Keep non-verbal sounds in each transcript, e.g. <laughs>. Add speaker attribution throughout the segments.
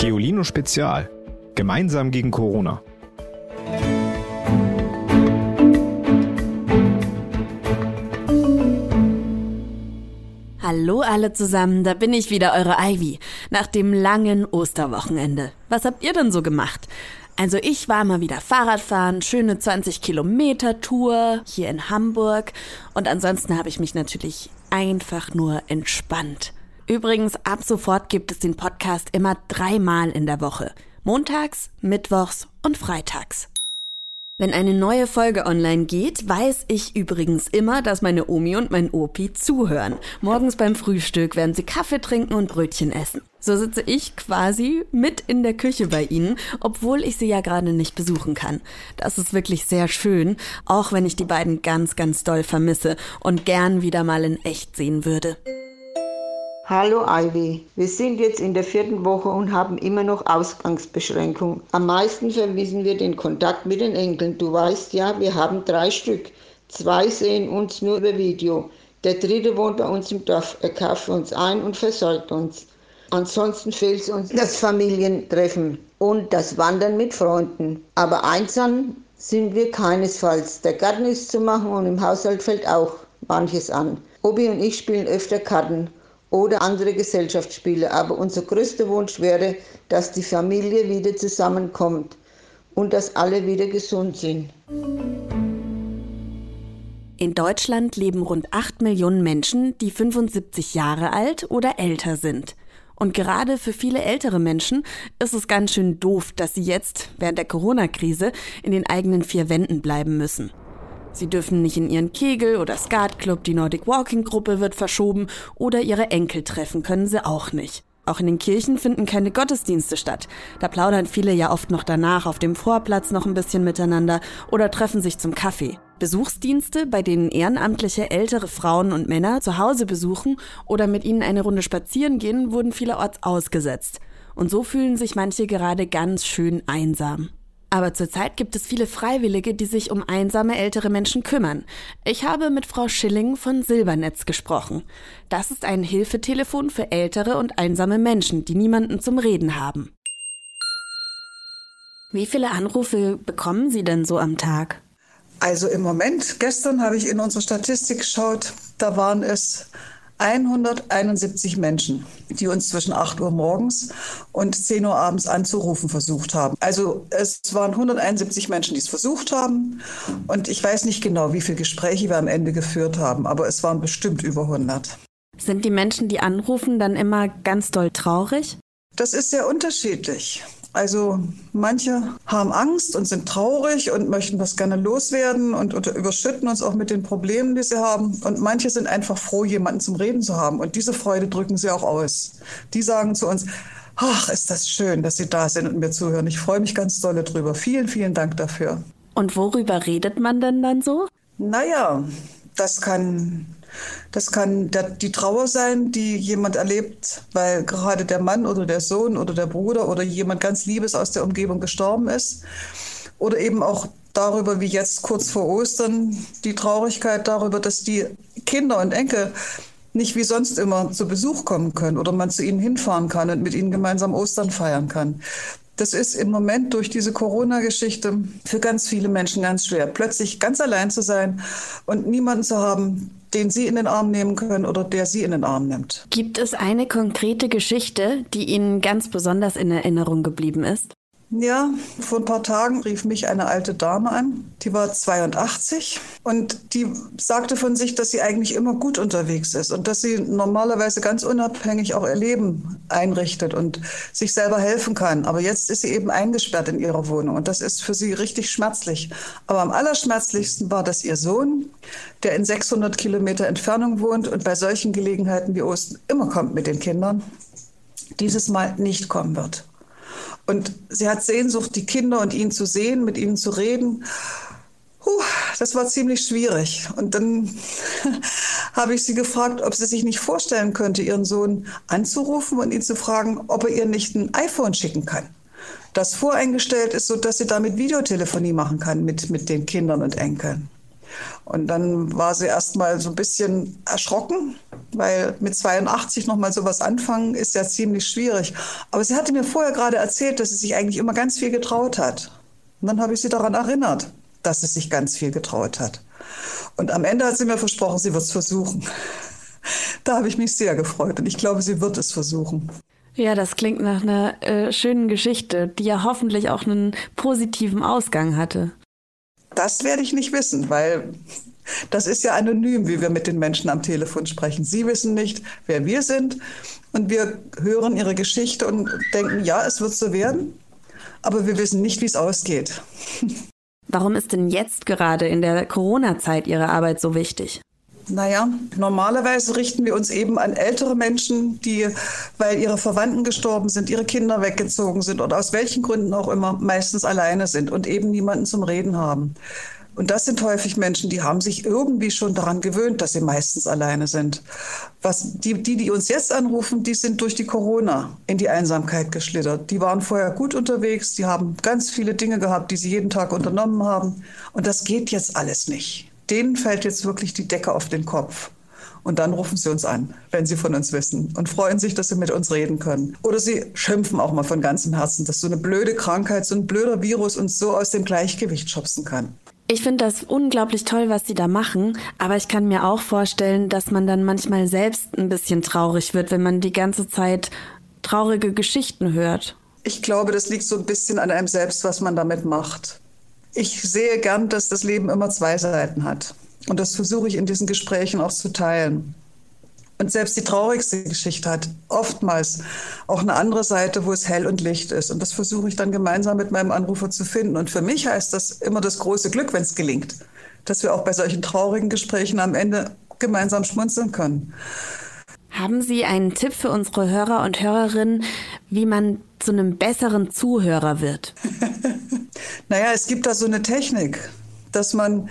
Speaker 1: Geolino Spezial. Gemeinsam gegen Corona.
Speaker 2: Hallo alle zusammen, da bin ich wieder, eure Ivy, nach dem langen Osterwochenende. Was habt ihr denn so gemacht? Also ich war mal wieder Fahrradfahren, schöne 20 Kilometer Tour hier in Hamburg und ansonsten habe ich mich natürlich einfach nur entspannt. Übrigens, ab sofort gibt es den Podcast immer dreimal in der Woche. Montags, Mittwochs und Freitags. Wenn eine neue Folge online geht, weiß ich übrigens immer, dass meine Omi und mein Opi zuhören. Morgens beim Frühstück werden sie Kaffee trinken und Brötchen essen. So sitze ich quasi mit in der Küche bei ihnen, obwohl ich sie ja gerade nicht besuchen kann. Das ist wirklich sehr schön, auch wenn ich die beiden ganz, ganz doll vermisse und gern wieder mal in echt sehen würde.
Speaker 3: Hallo Ivy, wir sind jetzt in der vierten Woche und haben immer noch Ausgangsbeschränkungen. Am meisten vermissen wir den Kontakt mit den Enkeln. Du weißt ja, wir haben drei Stück. Zwei sehen uns nur über Video. Der dritte wohnt bei uns im Dorf. Er kauft uns ein und versorgt uns. Ansonsten fehlt uns das Familientreffen und das Wandern mit Freunden. Aber einsam sind wir keinesfalls. Der Garten ist zu machen und im Haushalt fällt auch manches an. Obi und ich spielen öfter Karten oder andere Gesellschaftsspiele. Aber unser größter Wunsch wäre, dass die Familie wieder zusammenkommt und dass alle wieder gesund sind.
Speaker 2: In Deutschland leben rund 8 Millionen Menschen, die 75 Jahre alt oder älter sind. Und gerade für viele ältere Menschen ist es ganz schön doof, dass sie jetzt, während der Corona-Krise, in den eigenen vier Wänden bleiben müssen. Sie dürfen nicht in ihren Kegel- oder Skatclub, die Nordic Walking Gruppe wird verschoben oder ihre Enkel treffen können sie auch nicht. Auch in den Kirchen finden keine Gottesdienste statt. Da plaudern viele ja oft noch danach auf dem Vorplatz noch ein bisschen miteinander oder treffen sich zum Kaffee. Besuchsdienste, bei denen ehrenamtliche ältere Frauen und Männer zu Hause besuchen oder mit ihnen eine Runde spazieren gehen, wurden vielerorts ausgesetzt. Und so fühlen sich manche gerade ganz schön einsam. Aber zurzeit gibt es viele Freiwillige, die sich um einsame ältere Menschen kümmern. Ich habe mit Frau Schilling von Silbernetz gesprochen. Das ist ein Hilfetelefon für ältere und einsame Menschen, die niemanden zum Reden haben. Wie viele Anrufe bekommen Sie denn so am Tag?
Speaker 4: Also im Moment, gestern habe ich in unsere Statistik geschaut, da waren es 171 Menschen, die uns zwischen 8 Uhr morgens und 10 Uhr abends anzurufen versucht haben. Also es waren 171 Menschen, die es versucht haben. Und ich weiß nicht genau, wie viele Gespräche wir am Ende geführt haben, aber es waren bestimmt über 100.
Speaker 2: Sind die Menschen, die anrufen, dann immer ganz doll traurig?
Speaker 4: Das ist sehr unterschiedlich. Also manche haben Angst und sind traurig und möchten das gerne loswerden und, und, überschütten uns auch mit den Problemen, die sie haben. Und manche sind einfach froh, jemanden zum Reden zu haben. Und diese Freude drücken sie auch aus. Die sagen zu uns, ach, ist das schön, dass Sie da sind und mir zuhören. Ich freue mich ganz dolle drüber. Vielen, vielen Dank dafür.
Speaker 2: Und worüber redet man denn dann so?
Speaker 4: Naja, das kann das kann die Trauer sein, die jemand erlebt, weil gerade der Mann oder der Sohn oder der Bruder oder jemand ganz Liebes aus der Umgebung gestorben ist. Oder eben auch darüber, wie jetzt kurz vor Ostern, die Traurigkeit darüber, dass die Kinder und Enkel nicht wie sonst immer zu Besuch kommen können oder man zu ihnen hinfahren kann und mit ihnen gemeinsam Ostern feiern kann. Das ist im Moment durch diese Corona-Geschichte für ganz viele Menschen ganz schwer, plötzlich ganz allein zu sein und niemanden zu haben, den Sie in den Arm nehmen können oder der Sie in den Arm nimmt.
Speaker 2: Gibt es eine konkrete Geschichte, die Ihnen ganz besonders in Erinnerung geblieben ist?
Speaker 4: Ja, vor ein paar Tagen rief mich eine alte Dame an, die war 82 und die sagte von sich, dass sie eigentlich immer gut unterwegs ist und dass sie normalerweise ganz unabhängig auch ihr Leben einrichtet und sich selber helfen kann. Aber jetzt ist sie eben eingesperrt in ihrer Wohnung und das ist für sie richtig schmerzlich. Aber am allerschmerzlichsten war, dass ihr Sohn, der in 600 Kilometer Entfernung wohnt und bei solchen Gelegenheiten wie Osten immer kommt mit den Kindern, dieses Mal nicht kommen wird. Und sie hat Sehnsucht, die Kinder und ihn zu sehen, mit ihnen zu reden. Puh, das war ziemlich schwierig. Und dann <laughs> habe ich sie gefragt, ob sie sich nicht vorstellen könnte, ihren Sohn anzurufen und ihn zu fragen, ob er ihr nicht ein iPhone schicken kann. Das voreingestellt ist, sodass sie damit Videotelefonie machen kann mit, mit den Kindern und Enkeln. Und dann war sie erst mal so ein bisschen erschrocken, weil mit 82 noch mal sowas anfangen ist ja ziemlich schwierig. Aber sie hatte mir vorher gerade erzählt, dass sie sich eigentlich immer ganz viel getraut hat. Und dann habe ich sie daran erinnert, dass sie sich ganz viel getraut hat. Und am Ende hat sie mir versprochen, sie wird es versuchen. <laughs> Da habe ich mich sehr gefreut und ich glaube, sie wird es versuchen.
Speaker 2: Ja, das klingt nach einer äh, schönen Geschichte, die ja hoffentlich auch einen positiven Ausgang hatte.
Speaker 4: Das werde ich nicht wissen, weil das ist ja anonym, wie wir mit den Menschen am Telefon sprechen. Sie wissen nicht, wer wir sind und wir hören ihre Geschichte und denken, ja, es wird so werden, aber wir wissen nicht, wie es ausgeht.
Speaker 2: Warum ist denn jetzt gerade in der Corona-Zeit Ihre Arbeit so wichtig?
Speaker 4: Naja, normalerweise richten wir uns eben an ältere Menschen, die, weil ihre Verwandten gestorben sind, ihre Kinder weggezogen sind oder aus welchen Gründen auch immer meistens alleine sind und eben niemanden zum Reden haben. Und das sind häufig Menschen, die haben sich irgendwie schon daran gewöhnt, dass sie meistens alleine sind. Was die, die, die uns jetzt anrufen, die sind durch die Corona in die Einsamkeit geschlittert. Die waren vorher gut unterwegs, die haben ganz viele Dinge gehabt, die sie jeden Tag unternommen haben. Und das geht jetzt alles nicht denen fällt jetzt wirklich die Decke auf den Kopf. Und dann rufen sie uns an, wenn sie von uns wissen und freuen sich, dass sie mit uns reden können. Oder sie schimpfen auch mal von ganzem Herzen, dass so eine blöde Krankheit, so ein blöder Virus uns so aus dem Gleichgewicht schubsen kann.
Speaker 2: Ich finde das unglaublich toll, was Sie da machen, aber ich kann mir auch vorstellen, dass man dann manchmal selbst ein bisschen traurig wird, wenn man die ganze Zeit traurige Geschichten hört.
Speaker 4: Ich glaube, das liegt so ein bisschen an einem selbst, was man damit macht. Ich sehe gern, dass das Leben immer zwei Seiten hat. Und das versuche ich in diesen Gesprächen auch zu teilen. Und selbst die traurigste Geschichte hat oftmals auch eine andere Seite, wo es hell und Licht ist. Und das versuche ich dann gemeinsam mit meinem Anrufer zu finden. Und für mich heißt das immer das große Glück, wenn es gelingt, dass wir auch bei solchen traurigen Gesprächen am Ende gemeinsam schmunzeln können.
Speaker 2: Haben Sie einen Tipp für unsere Hörer und Hörerinnen, wie man zu einem besseren Zuhörer wird? <laughs>
Speaker 4: naja, es gibt da so eine Technik, dass man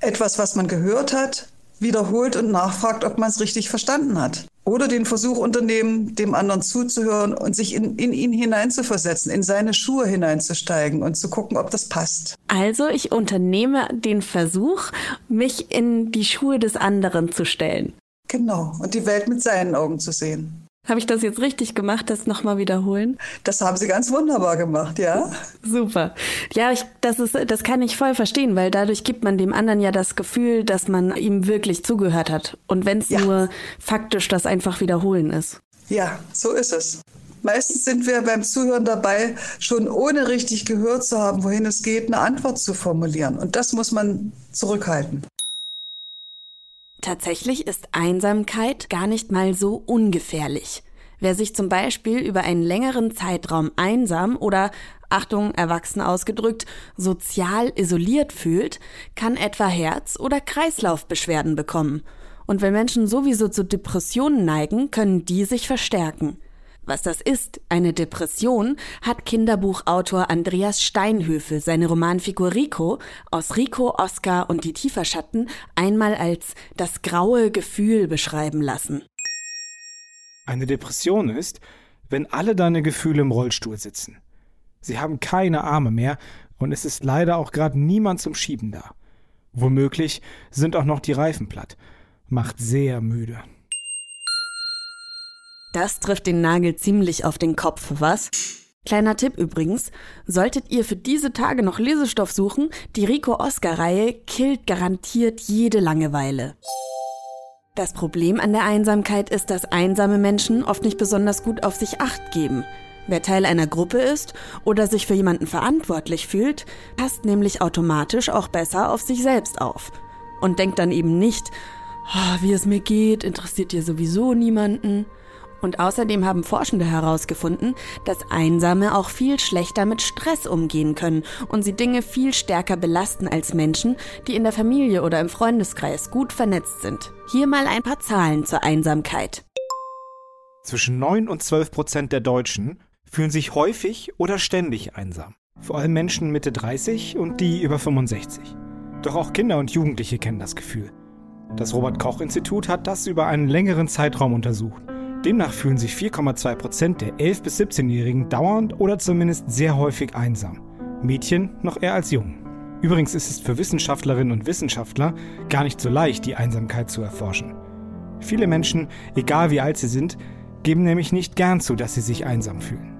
Speaker 4: etwas, was man gehört hat, wiederholt und nachfragt, ob man es richtig verstanden hat. Oder den Versuch unternehmen, dem anderen zuzuhören und sich in, in ihn hineinzuversetzen, in seine Schuhe hineinzusteigen und zu gucken, ob das passt.
Speaker 2: Also ich unternehme den Versuch, mich in die Schuhe des anderen zu stellen.
Speaker 4: Genau, und die Welt mit seinen Augen zu sehen.
Speaker 2: Habe ich das jetzt richtig gemacht, das nochmal wiederholen?
Speaker 4: Das haben Sie ganz wunderbar gemacht, ja.
Speaker 2: Super. Ja, ich, das, ist, das kann ich voll verstehen, weil dadurch gibt man dem anderen ja das Gefühl, dass man ihm wirklich zugehört hat. Und wenn es ja. nur faktisch das einfach wiederholen ist.
Speaker 4: Ja, so ist es. Meistens sind wir beim Zuhören dabei, schon ohne richtig gehört zu haben, wohin es geht, eine Antwort zu formulieren. Und das muss man zurückhalten.
Speaker 2: Tatsächlich ist Einsamkeit gar nicht mal so ungefährlich. Wer sich zum Beispiel über einen längeren Zeitraum einsam oder, Achtung, erwachsen ausgedrückt, sozial isoliert fühlt, kann etwa Herz- oder Kreislaufbeschwerden bekommen. Und wenn Menschen sowieso zu Depressionen neigen, können die sich verstärken. Was das ist, eine Depression, hat Kinderbuchautor Andreas Steinhöfel seine Romanfigur Rico aus Rico, Oscar und die Tieferschatten einmal als das graue Gefühl beschreiben lassen.
Speaker 1: Eine Depression ist, wenn alle deine Gefühle im Rollstuhl sitzen. Sie haben keine Arme mehr und es ist leider auch gerade niemand zum Schieben da. Womöglich sind auch noch die Reifen platt. Macht sehr müde.
Speaker 2: Das trifft den Nagel ziemlich auf den Kopf, was? Kleiner Tipp übrigens, solltet ihr für diese Tage noch Lesestoff suchen, die Rico Oscar Reihe killt garantiert jede Langeweile. Das Problem an der Einsamkeit ist, dass einsame Menschen oft nicht besonders gut auf sich acht geben. Wer Teil einer Gruppe ist oder sich für jemanden verantwortlich fühlt, passt nämlich automatisch auch besser auf sich selbst auf und denkt dann eben nicht, oh, wie es mir geht, interessiert dir sowieso niemanden. Und außerdem haben Forschende herausgefunden, dass Einsame auch viel schlechter mit Stress umgehen können und sie Dinge viel stärker belasten als Menschen, die in der Familie oder im Freundeskreis gut vernetzt sind. Hier mal ein paar Zahlen zur Einsamkeit.
Speaker 1: Zwischen 9 und 12 Prozent der Deutschen fühlen sich häufig oder ständig einsam. Vor allem Menschen Mitte 30 und die über 65. Doch auch Kinder und Jugendliche kennen das Gefühl. Das Robert Koch Institut hat das über einen längeren Zeitraum untersucht Demnach fühlen sich 4,2 Prozent der 11- bis 17-Jährigen dauernd oder zumindest sehr häufig einsam. Mädchen noch eher als Jungen. Übrigens ist es für Wissenschaftlerinnen und Wissenschaftler gar nicht so leicht, die Einsamkeit zu erforschen. Viele Menschen, egal wie alt sie sind, geben nämlich nicht gern zu, dass sie sich einsam fühlen.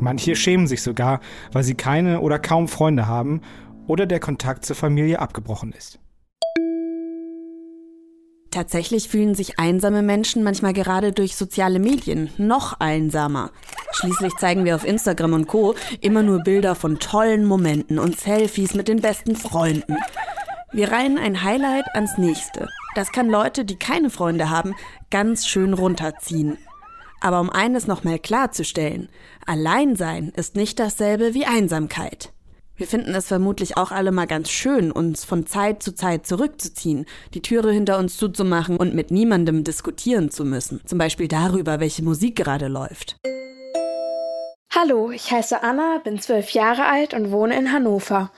Speaker 1: Manche schämen sich sogar, weil sie keine oder kaum Freunde haben oder der Kontakt zur Familie abgebrochen ist.
Speaker 2: Tatsächlich fühlen sich einsame Menschen manchmal gerade durch soziale Medien noch einsamer. Schließlich zeigen wir auf Instagram und Co immer nur Bilder von tollen Momenten und Selfies mit den besten Freunden. Wir reihen ein Highlight ans nächste. Das kann Leute, die keine Freunde haben, ganz schön runterziehen. Aber um eines nochmal klarzustellen, Alleinsein ist nicht dasselbe wie Einsamkeit. Wir finden es vermutlich auch alle mal ganz schön, uns von Zeit zu Zeit zurückzuziehen, die Türe hinter uns zuzumachen und mit niemandem diskutieren zu müssen. Zum Beispiel darüber, welche Musik gerade läuft.
Speaker 5: Hallo, ich heiße Anna, bin zwölf Jahre alt und wohne in Hannover.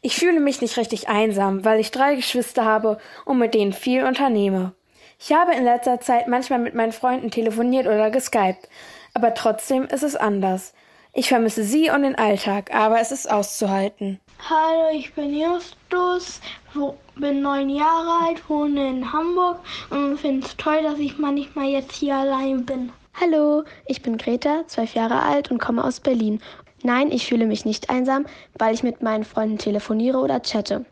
Speaker 5: Ich fühle mich nicht richtig einsam, weil ich drei Geschwister habe und mit denen viel unternehme. Ich habe in letzter Zeit manchmal mit meinen Freunden telefoniert oder geskypt, aber trotzdem ist es anders. Ich vermisse sie und den Alltag, aber es ist auszuhalten.
Speaker 6: Hallo, ich bin Justus, bin neun Jahre alt, wohne in Hamburg und finde es toll, dass ich manchmal jetzt hier allein bin.
Speaker 7: Hallo, ich bin Greta, zwölf Jahre alt und komme aus Berlin. Nein, ich fühle mich nicht einsam, weil ich mit meinen Freunden telefoniere oder chatte.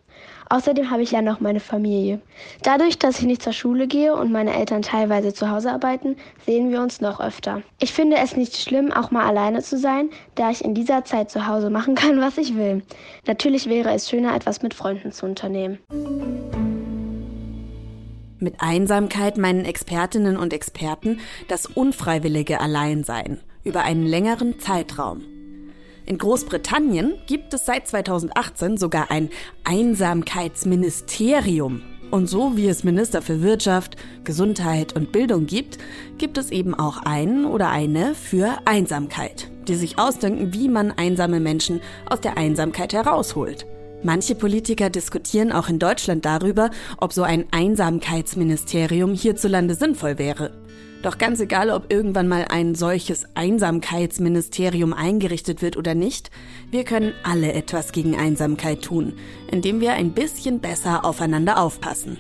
Speaker 7: Außerdem habe ich ja noch meine Familie. Dadurch, dass ich nicht zur Schule gehe und meine Eltern teilweise zu Hause arbeiten, sehen wir uns noch öfter. Ich finde es nicht schlimm, auch mal alleine zu sein, da ich in dieser Zeit zu Hause machen kann, was ich will. Natürlich wäre es schöner, etwas mit Freunden zu unternehmen.
Speaker 2: Mit Einsamkeit meinen Expertinnen und Experten das unfreiwillige Alleinsein über einen längeren Zeitraum. In Großbritannien gibt es seit 2018 sogar ein Einsamkeitsministerium. Und so wie es Minister für Wirtschaft, Gesundheit und Bildung gibt, gibt es eben auch einen oder eine für Einsamkeit, die sich ausdenken, wie man einsame Menschen aus der Einsamkeit herausholt. Manche Politiker diskutieren auch in Deutschland darüber, ob so ein Einsamkeitsministerium hierzulande sinnvoll wäre. Doch ganz egal, ob irgendwann mal ein solches Einsamkeitsministerium eingerichtet wird oder nicht, wir können alle etwas gegen Einsamkeit tun, indem wir ein bisschen besser aufeinander aufpassen.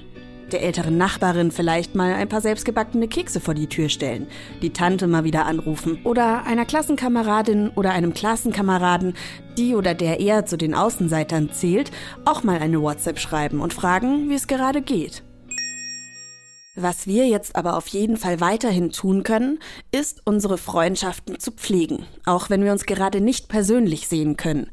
Speaker 2: Der älteren Nachbarin vielleicht mal ein paar selbstgebackene Kekse vor die Tür stellen, die Tante mal wieder anrufen oder einer Klassenkameradin oder einem Klassenkameraden, die oder der eher zu den Außenseitern zählt, auch mal eine WhatsApp schreiben und fragen, wie es gerade geht. Was wir jetzt aber auf jeden Fall weiterhin tun können, ist unsere Freundschaften zu pflegen, auch wenn wir uns gerade nicht persönlich sehen können.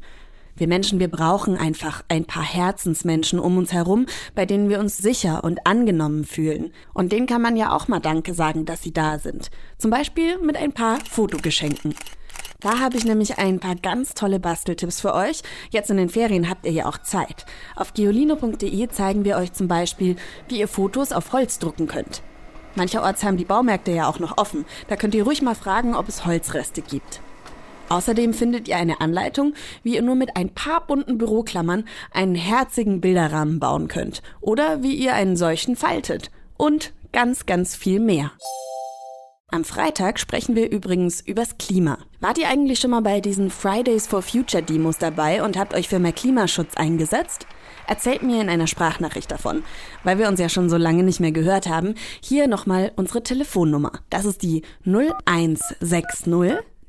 Speaker 2: Wir Menschen, wir brauchen einfach ein paar Herzensmenschen um uns herum, bei denen wir uns sicher und angenommen fühlen. Und denen kann man ja auch mal Danke sagen, dass sie da sind. Zum Beispiel mit ein paar Fotogeschenken. Da habe ich nämlich ein paar ganz tolle Basteltipps für euch. Jetzt in den Ferien habt ihr ja auch Zeit. Auf geolino.de zeigen wir euch zum Beispiel, wie ihr Fotos auf Holz drucken könnt. Mancherorts haben die Baumärkte ja auch noch offen. Da könnt ihr ruhig mal fragen, ob es Holzreste gibt. Außerdem findet ihr eine Anleitung, wie ihr nur mit ein paar bunten Büroklammern einen herzigen Bilderrahmen bauen könnt oder wie ihr einen solchen faltet. Und ganz, ganz viel mehr. Am Freitag sprechen wir übrigens übers Klima. Wart ihr eigentlich schon mal bei diesen Fridays for Future Demos dabei und habt euch für mehr Klimaschutz eingesetzt? Erzählt mir in einer Sprachnachricht davon. Weil wir uns ja schon so lange nicht mehr gehört haben, hier nochmal unsere Telefonnummer. Das ist die 0160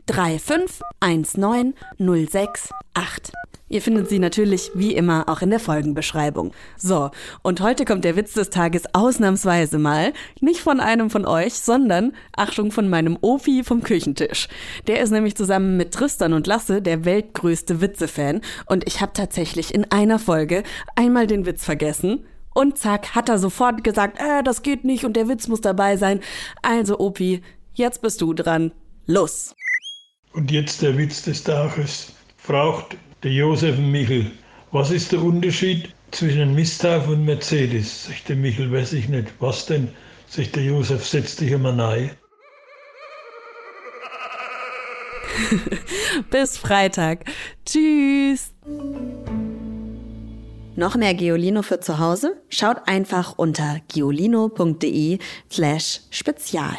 Speaker 2: 3519 068. Ihr findet sie natürlich wie immer auch in der Folgenbeschreibung. So, und heute kommt der Witz des Tages ausnahmsweise mal nicht von einem von euch, sondern, Achtung, von meinem Opi vom Küchentisch. Der ist nämlich zusammen mit Tristan und Lasse der weltgrößte Witzefan und ich habe tatsächlich in einer Folge einmal den Witz vergessen und zack, hat er sofort gesagt, äh, das geht nicht und der Witz muss dabei sein. Also Opi, jetzt bist du dran. Los!
Speaker 8: Und jetzt der Witz des Tages. Fragt der Josef Michel, was ist der Unterschied zwischen einem Misthaf und Mercedes? Sagt der Michel, weiß ich nicht. Was denn? Sagt der Josef, setz dich immer nahe. <laughs>
Speaker 2: Bis Freitag. Tschüss. Noch mehr Geolino für zu Hause? Schaut einfach unter geolino.de slash spezial.